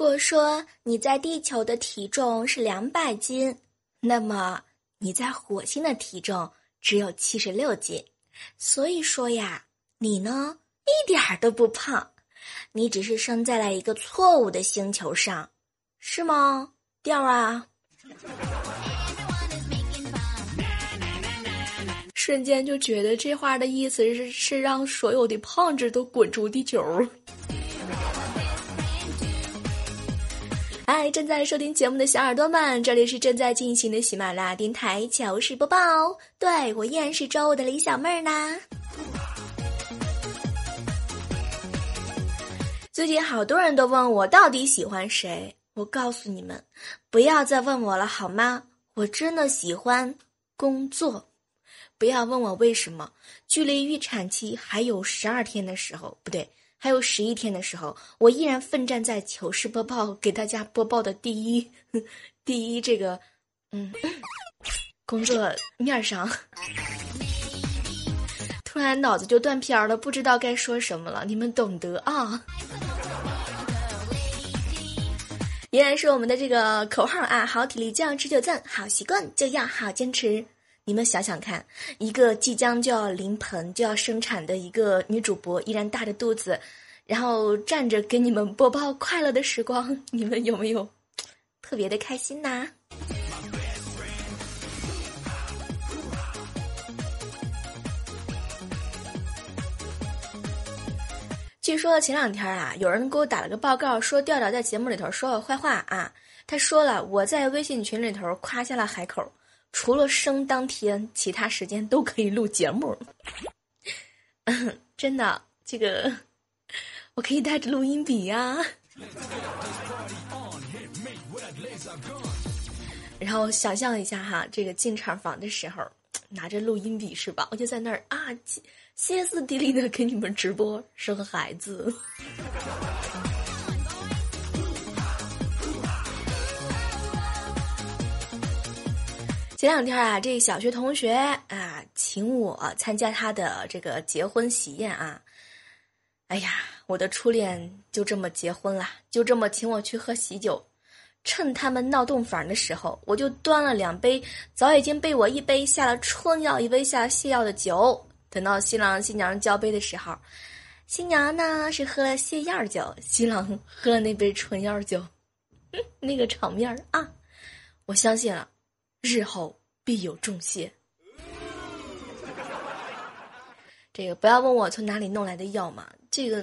如果说你在地球的体重是两百斤，那么你在火星的体重只有七十六斤。所以说呀，你呢一点儿都不胖，你只是生在了一个错误的星球上，是吗？调啊！瞬间就觉得这话的意思是是让所有的胖子都滚出地球。嗨，正在收听节目的小耳朵们，这里是正在进行的喜马拉雅电台糗事播报。对我依然是周五的李小妹儿呢。最近好多人都问我到底喜欢谁，我告诉你们，不要再问我了好吗？我真的喜欢工作。不要问我为什么，距离预产期还有十二天的时候，不对，还有十一天的时候，我依然奋战在糗事播报给大家播报的第一，第一这个，嗯，工作面上，突然脑子就断片了，不知道该说什么了，你们懂得啊。依然是我们的这个口号啊，好体力就要持久战，好习惯就要好坚持。你们想想看，一个即将就要临盆就要生产的一个女主播，依然大着肚子，然后站着给你们播报快乐的时光，你们有没有特别的开心呐？据说前两天啊，有人给我打了个报告，说调调在节目里头说我坏话啊。他说了，我在微信群里头夸下了海口。除了生当天，其他时间都可以录节目。真的，这个我可以带着录音笔呀。然后想象一下哈，这个进厂房的时候，拿着录音笔是吧？我就在那儿啊，歇斯底里的给你们直播生孩子。前两天啊，这小学同学啊，请我参加他的这个结婚喜宴啊。哎呀，我的初恋就这么结婚了，就这么请我去喝喜酒。趁他们闹洞房的时候，我就端了两杯早已经被我一杯下了春药，一杯下了泻药的酒。等到新郎新娘交杯的时候，新娘呢是喝了泻药酒，新郎喝了那杯春药酒。那个场面啊，我相信了。日后必有重谢。这个不要问我从哪里弄来的药嘛，这个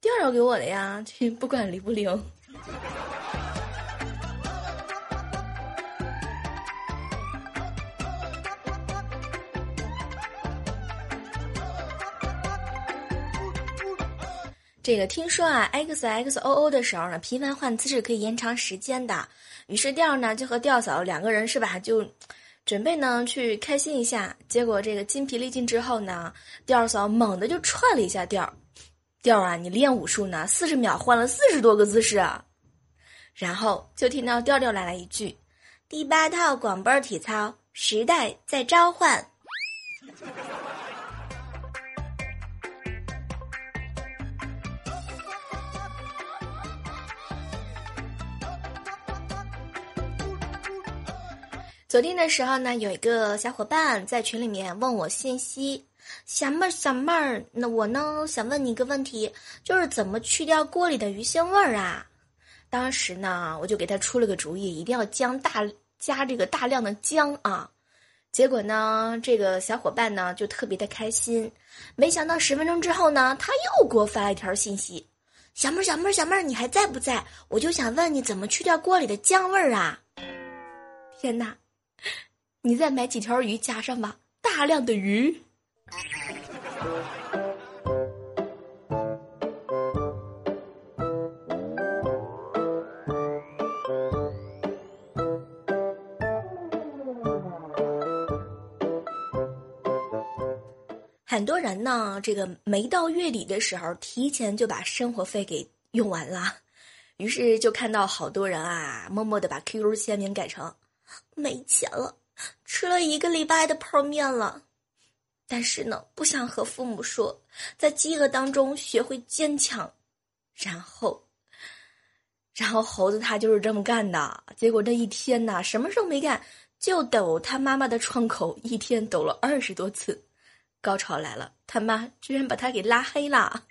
调调给我的呀，这不管灵不灵。这个听说啊，X X O O 的时候呢，频繁换姿势可以延长时间的。于是调呢就和调嫂两个人是吧，就准备呢去开心一下。结果这个筋疲力尽之后呢，调嫂猛地就踹了一下调，调啊，你练武术呢，四十秒换了四十多个姿势啊。然后就听到调调来了一句：“第八套广播体操，时代在召唤。”昨天的时候呢，有一个小伙伴在群里面问我信息，小妹儿，小妹儿，那我呢想问你一个问题，就是怎么去掉锅里的鱼腥味儿啊？当时呢，我就给他出了个主意，一定要姜大加这个大量的姜啊。结果呢，这个小伙伴呢就特别的开心。没想到十分钟之后呢，他又给我发了一条信息：“小妹儿，小妹儿，小妹儿，你还在不在？我就想问你怎么去掉锅里的姜味儿啊！”天哪，你再买几条鱼加上吧，大量的鱼。很多人呢，这个没到月底的时候，提前就把生活费给用完了，于是就看到好多人啊，默默的把 QQ 签名改成“没钱了，吃了一个礼拜的泡面了”，但是呢，不想和父母说，在饥饿当中学会坚强，然后，然后猴子他就是这么干的，结果这一天呐，什么时候没干，就抖他妈妈的窗口，一天抖了二十多次。高潮来了，他妈居然把他给拉黑了。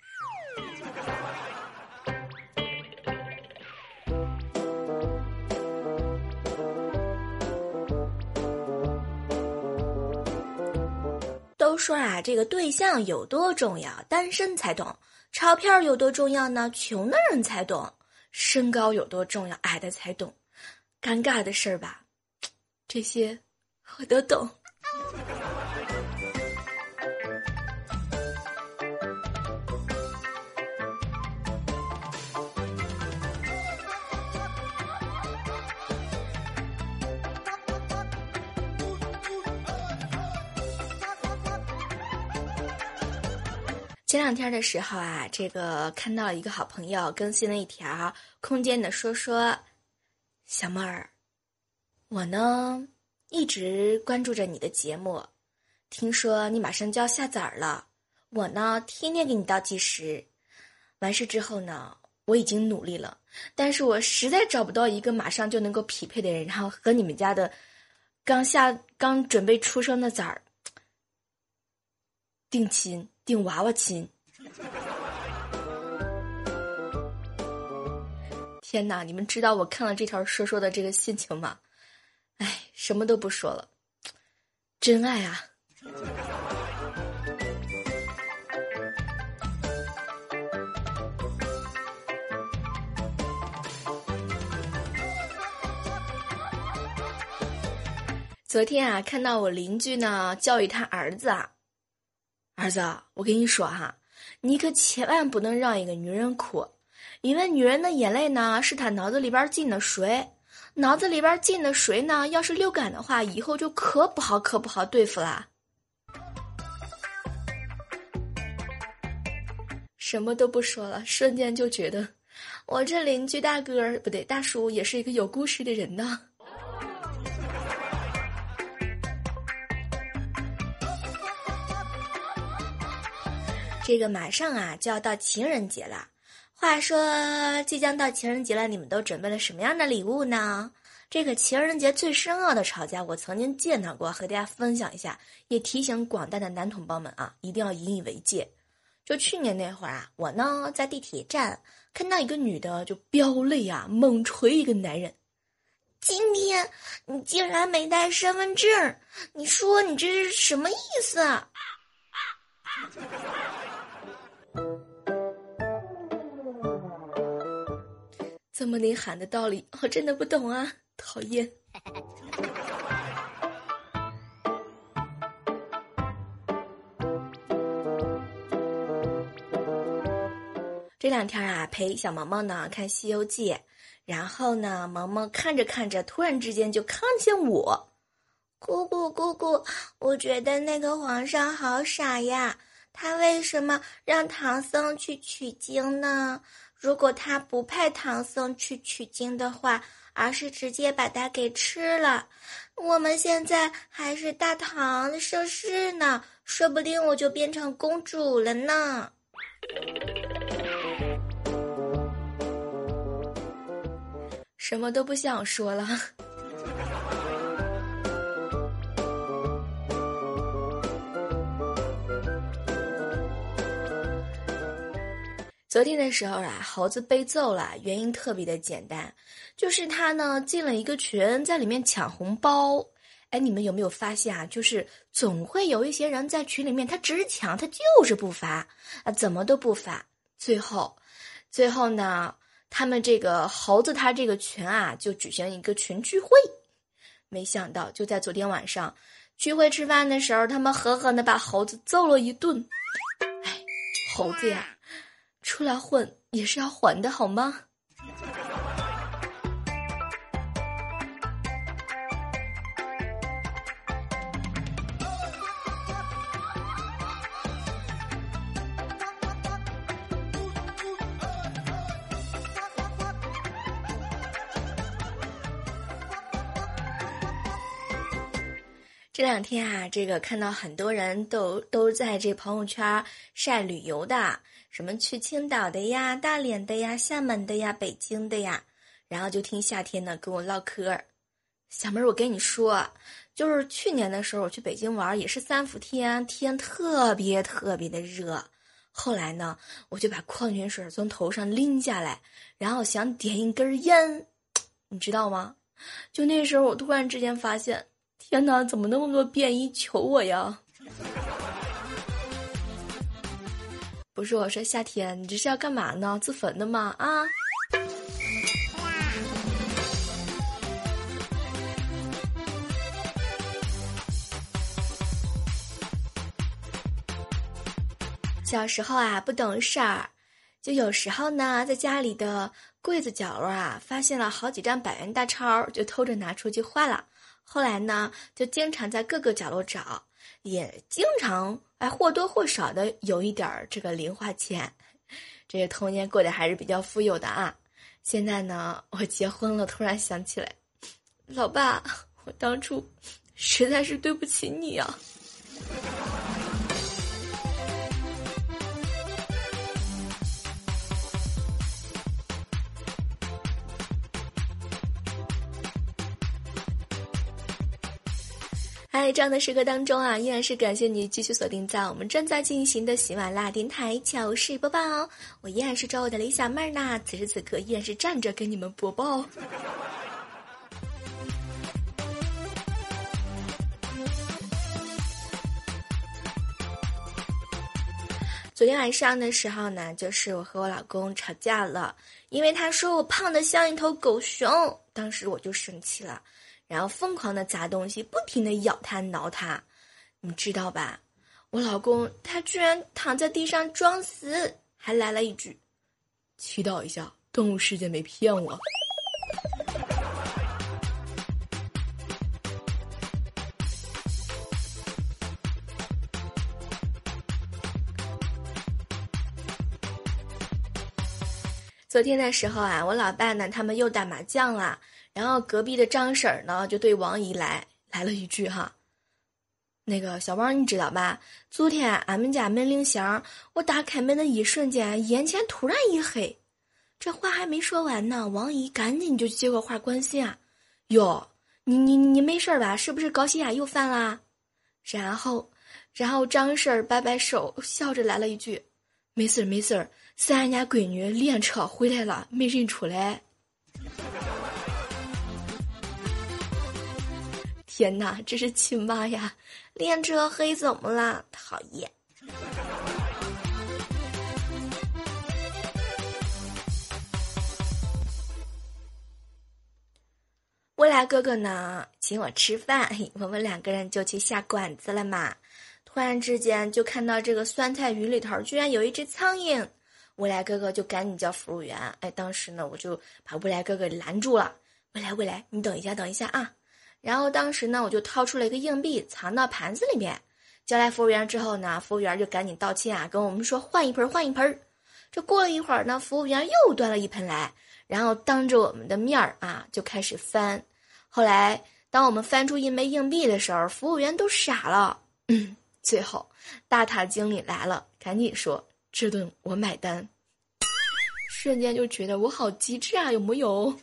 都说啊，这个对象有多重要，单身才懂；钞票有多重要呢，穷的人才懂；身高有多重要，矮的才懂。尴尬的事儿吧，这些我都懂。前两天的时候啊，这个看到一个好朋友更新了一条空间的说说，小妹儿，我呢一直关注着你的节目，听说你马上就要下崽儿了，我呢天天给你倒计时，完事之后呢，我已经努力了，但是我实在找不到一个马上就能够匹配的人，然后和你们家的刚下刚准备出生的崽儿定亲。顶娃娃亲！天哪，你们知道我看了这条说说的这个心情吗？哎，什么都不说了，真爱啊！昨天啊，看到我邻居呢教育他儿子啊。儿子，我跟你说哈，你可千万不能让一个女人哭，因为女人的眼泪呢是她脑子里边进的水，脑子里边进的水呢，要是流干的话，以后就可不好可不好对付啦。什么都不说了，瞬间就觉得我这邻居大哥不对，大叔也是一个有故事的人呢。这个马上啊就要到情人节了，话说即将到情人节了，你们都准备了什么样的礼物呢？这个情人节最深奥的吵架，我曾经见到过，和大家分享一下，也提醒广大的男同胞们啊，一定要引以为戒。就去年那会儿啊，我呢在地铁站看到一个女的就飙泪啊，猛捶一个男人。今天你竟然没带身份证，你说你这是什么意思？啊啊啊这么内涵的道理，我真的不懂啊！讨厌。这两天啊，陪小毛毛呢看《西游记》，然后呢，毛毛看着看着，突然之间就看见我，姑姑姑姑，我觉得那个皇上好傻呀，他为什么让唐僧去取经呢？如果他不派唐僧去取经的话，而是直接把他给吃了，我们现在还是大唐盛世呢，说不定我就变成公主了呢。什么都不想说了。昨天的时候啊，猴子被揍了，原因特别的简单，就是他呢进了一个群，在里面抢红包，哎，你们有没有发现啊？就是总会有一些人在群里面，他只抢，他就是不发啊，怎么都不发。最后，最后呢，他们这个猴子他这个群啊，就举行一个群聚会。没想到，就在昨天晚上聚会吃饭的时候，他们狠狠的把猴子揍了一顿。哎，猴子呀，出来混也是要还的，好吗？这两天啊，这个看到很多人都都在这朋友圈晒旅游的，什么去青岛的呀、大连的呀、厦门的呀、北京的呀，然后就听夏天呢跟我唠嗑。小妹儿，我跟你说，就是去年的时候我去北京玩，也是三伏天，天特别特别的热。后来呢，我就把矿泉水从头上拎下来，然后想点一根烟，你知道吗？就那时候，我突然之间发现。天哪，怎么那么多便衣求我呀？不是我说夏天，你这是要干嘛呢？自焚的吗？啊！小时候啊，不懂事儿，就有时候呢，在家里的柜子角落啊，发现了好几张百元大钞，就偷着拿出去花了。后来呢，就经常在各个角落找，也经常还或多或少的有一点儿这个零花钱，这个童年过得还是比较富有的啊。现在呢，我结婚了，突然想起来，老爸，我当初实在是对不起你啊。在这样的时刻当中啊，依然是感谢你继续锁定在我们正在进行的喜马拉雅电台糗事播报哦。我依然是周我的李小妹儿呢，此时此刻依然是站着给你们播报。昨天晚上的时候呢，就是我和我老公吵架了，因为他说我胖的像一头狗熊，当时我就生气了。然后疯狂的砸东西，不停的咬他挠他，你知道吧？我老公他居然躺在地上装死，还来了一句：“祈祷一下，动物世界没骗我。”昨天的时候啊，我老爸呢，他们又打麻将了。然后隔壁的张婶儿呢，就对王姨来来了一句哈：“那个小王，你知道吧？昨天俺们家门铃响，我打开门的一瞬间，眼前突然一黑。”这话还没说完呢，王姨赶紧就接过话关心啊：“哟，你你你没事吧？是不是高血压又犯啦？”然后，然后张婶儿摆摆手，笑着来了一句：“没事儿没事儿，是俺家闺女练车回来了，没认出来。”天哪，这是亲妈呀！练车黑怎么了？讨厌！未来哥哥呢，请我吃饭，我们两个人就去下馆子了嘛。突然之间，就看到这个酸菜鱼里头居然有一只苍蝇，未来哥哥就赶紧叫服务员。哎，当时呢，我就把未来哥哥拦住了。未来，未来，你等一下，等一下啊！然后当时呢，我就掏出了一个硬币，藏到盘子里面，叫来服务员之后呢，服务员就赶紧道歉啊，跟我们说换一盆，换一盆。这过了一会儿呢，服务员又端了一盆来，然后当着我们的面儿啊，就开始翻。后来当我们翻出一枚硬币的时候，服务员都傻了。嗯，最后大塔经理来了，赶紧说这顿我买单。瞬间就觉得我好机智啊，有木有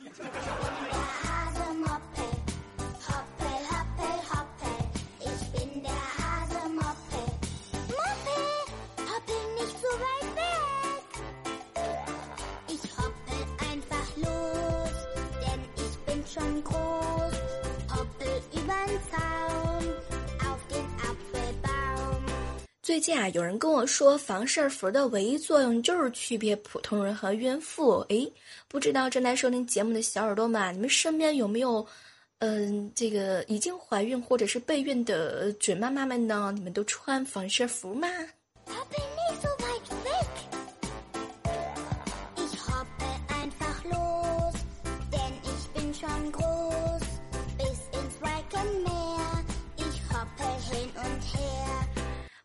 最近啊，有人跟我说防事服的唯一作用就是区别普通人和孕妇。诶，不知道正在收听节目的小耳朵们，你们身边有没有，嗯，这个已经怀孕或者是备孕的准妈妈们呢？你们都穿防事服吗？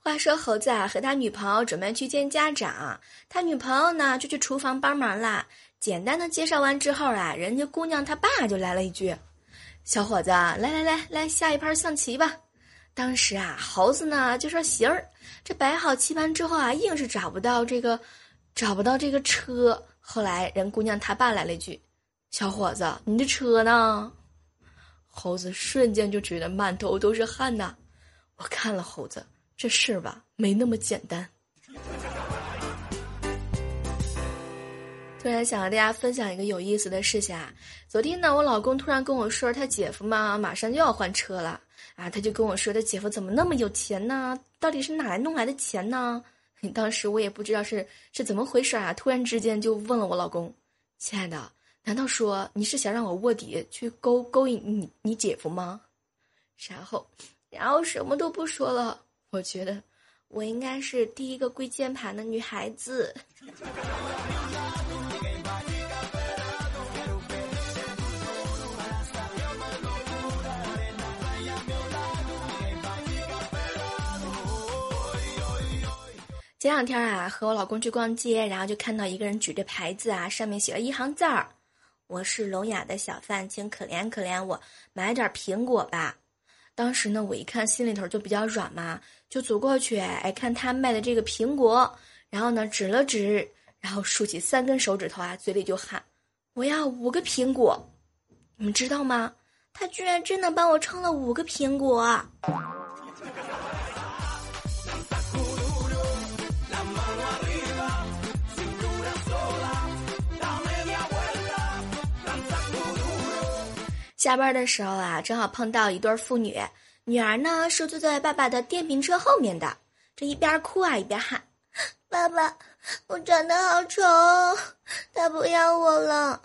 话说猴子啊和他女朋友准备去见家长，他女朋友呢就去厨房帮忙啦。简单的介绍完之后啊，人家姑娘她爸就来了一句：“小伙子，来来来来下一盘象棋吧。”当时啊，猴子呢就说：“行儿。”这摆好棋盘之后啊，硬是找不到这个，找不到这个车。后来人姑娘她爸来了一句：“小伙子，你的车呢？”猴子瞬间就觉得满头都是汗呐。我看了猴子。这事吧，没那么简单。突然想和大家分享一个有意思的事情啊！昨天呢，我老公突然跟我说，他姐夫嘛马上就要换车了啊！他就跟我说，他姐夫怎么那么有钱呢？到底是哪来弄来的钱呢？当时我也不知道是是怎么回事啊！突然之间就问了我老公：“亲爱的，难道说你是想让我卧底去勾勾引你你姐夫吗？”然后，然后什么都不说了。我觉得我应该是第一个跪键盘的女孩子。前两天啊，和我老公去逛街，然后就看到一个人举着牌子啊，上面写了一行字儿：“我是聋哑的小贩，请可怜可怜我，买点苹果吧。”当时呢，我一看心里头就比较软嘛，就走过去，哎，看他卖的这个苹果，然后呢指了指，然后竖起三根手指头啊，嘴里就喊：“我要五个苹果。”你们知道吗？他居然真的帮我称了五个苹果。下班的时候啊，正好碰到一对父女，女儿呢是坐在爸爸的电瓶车后面的，这一边哭啊一边喊：“爸爸，我长得好丑，他不要我了。”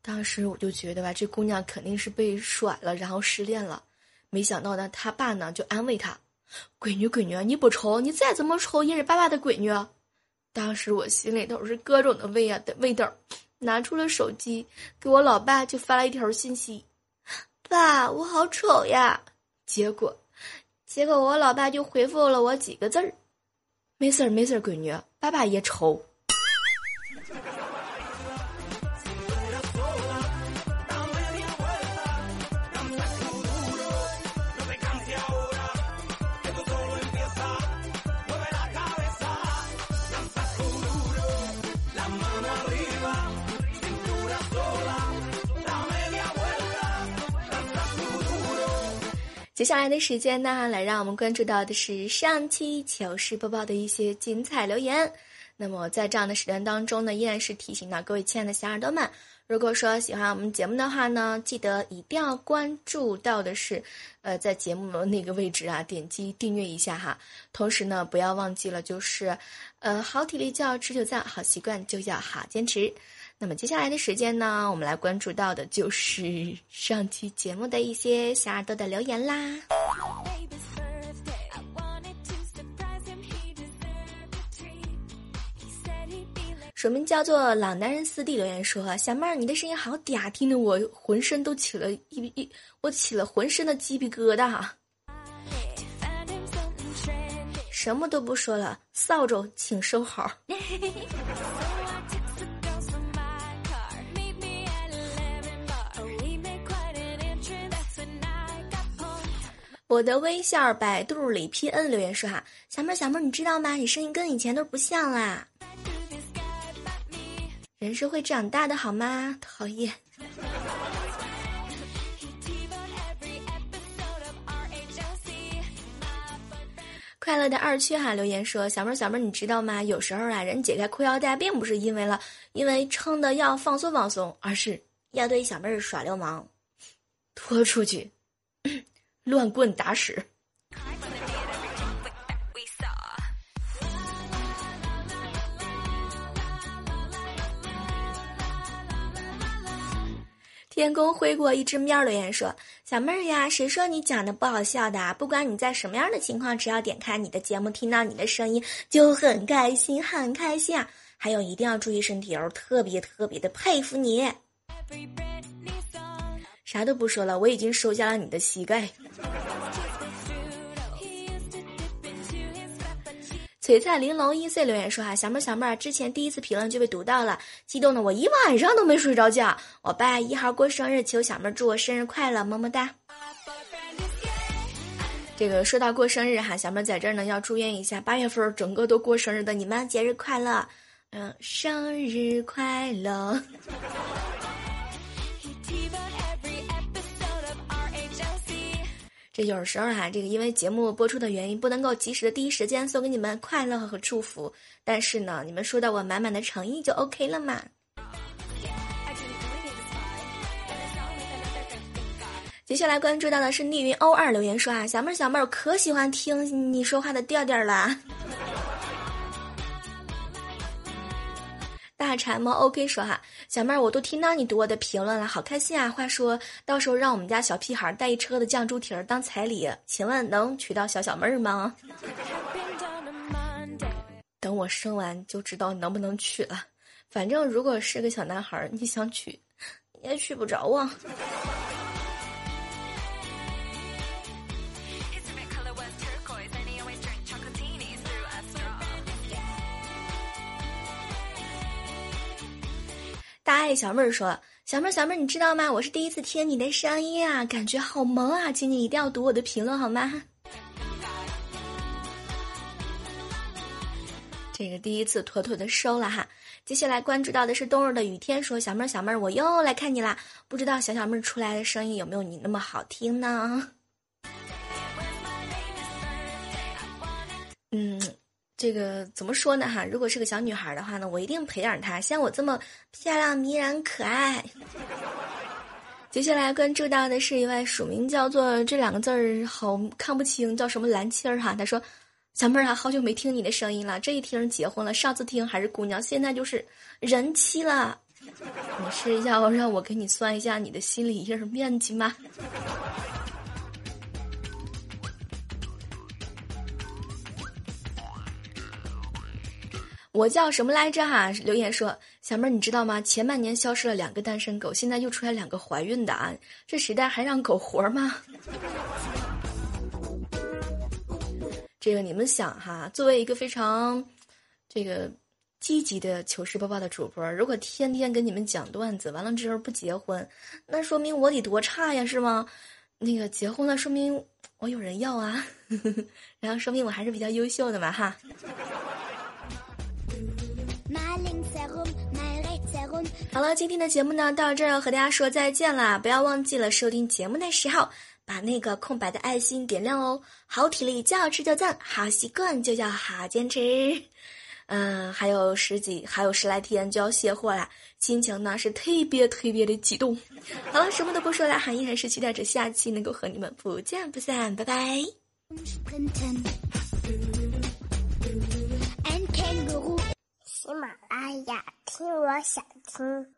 当时我就觉得吧，这姑娘肯定是被甩了，然后失恋了。没想到呢，他爸呢就安慰她：“闺女，闺女，你不丑，你再怎么丑也是爸爸的闺女。”当时我心里头是各种的味啊的味道，拿出了手机给我老爸就发了一条信息。爸，我好丑呀！结果，结果我老爸就回复了我几个字儿：“没事儿，没事儿，闺女，爸爸也愁。”接下来的时间呢，来让我们关注到的是上期糗事播报的一些精彩留言。那么在这样的时段当中呢，依然是提醒到各位亲爱的小耳朵们，如果说喜欢我们节目的话呢，记得一定要关注到的是，呃，在节目那个位置啊，点击订阅一下哈。同时呢，不要忘记了，就是，呃，好体力就要持久战，好习惯就要好坚持。那么接下来的时间呢，我们来关注到的就是 上期节目的一些小耳朵的留言啦。署名叫做“老男人四弟”留言说：“小妹儿，你的声音好嗲，听得我浑身都起了一一，我起了浑身的鸡皮疙瘩。”什么都不说了，扫帚请收好。我的微笑百度里 P N 留言说哈，小妹儿小妹儿，你知道吗？你声音跟以前都不像啦。人是会长大的好吗？讨厌。快乐的二区哈留言说，小妹儿小妹儿，你知道吗？有时候啊，人解开裤腰带，并不是因为了，因为撑的要放松放松，而是要对小妹儿耍流氓，拖出去。乱棍打屎。天宫挥过一只喵留言说：“小妹儿呀，谁说你讲的不好笑的？不管你在什么样的情况，只要点开你的节目，听到你的声音就很开心，很开心啊！还有一定要注意身体哦，特别特别的佩服你。Every bread needs ”啥都不说了，我已经收下了你的膝盖。”璀璨玲珑一岁留言说：“哈，小妹儿小妹儿，之前第一次评论就被读到了，激动的我一晚上都没睡着觉。我八月一号过生日，求小妹儿祝我生日快乐，么么哒。”这个说到过生日哈，小妹儿在这儿呢要祝愿一下八月份整个都过生日的你们节日快乐，嗯，生日快乐。这有时候哈，这个因为节目播出的原因，不能够及时的第一时间送给你们快乐和祝福。但是呢，你们收到我满满的诚意就 OK 了嘛。接下来关注到的是逆云 O 二留言说啊，小妹儿小妹儿，可喜欢听你说话的调调了。大馋猫 OK 说哈，小妹儿，我都听到你读我的评论了，好开心啊！话说到时候让我们家小屁孩带一车的酱猪蹄儿当彩礼，请问能娶到小小妹儿吗？等我生完就知道能不能娶了。反正如果是个小男孩儿，你想娶也娶不着啊。大爱小妹儿说：“小妹儿，小妹儿，你知道吗？我是第一次听你的声音啊，感觉好萌啊！请你一定要读我的评论好吗？” 这个第一次妥妥的收了哈。接下来关注到的是冬日的雨天说：“小妹儿，小妹儿，我又来看你啦！不知道小小妹儿出来的声音有没有你那么好听呢？” 嗯。这个怎么说呢？哈，如果是个小女孩的话呢，我一定培养她像我这么漂亮、迷人、可爱。接下来关注到的是一位署名叫做这两个字儿好看不清，叫什么蓝青儿哈。他说：“小妹儿啊，好久没听你的声音了，这一听结婚了，上次听还是姑娘，现在就是人妻了。你是要让我给你算一下你的心理印面积吗？”我叫什么来着哈？留言说，小妹儿你知道吗？前半年消失了两个单身狗，现在又出来两个怀孕的啊！这时代还让狗活吗？这个你们想哈，作为一个非常这个积极的糗事播报的主播，如果天天跟你们讲段子，完了之后不结婚，那说明我得多差呀，是吗？那个结婚了，说明我有人要啊，然后说明我还是比较优秀的嘛哈。好了，今天的节目呢，到这儿要和大家说再见啦！不要忘记了收听节目的时候，把那个空白的爱心点亮哦。好体力就要吃就赞，好习惯就要好坚持。嗯，还有十几，还有十来天就要卸货了，心情呢是特别特别的激动。好了，什么都不说了，依然是期待着下期能够和你们不见不散，拜拜。喜马拉雅，听我想听。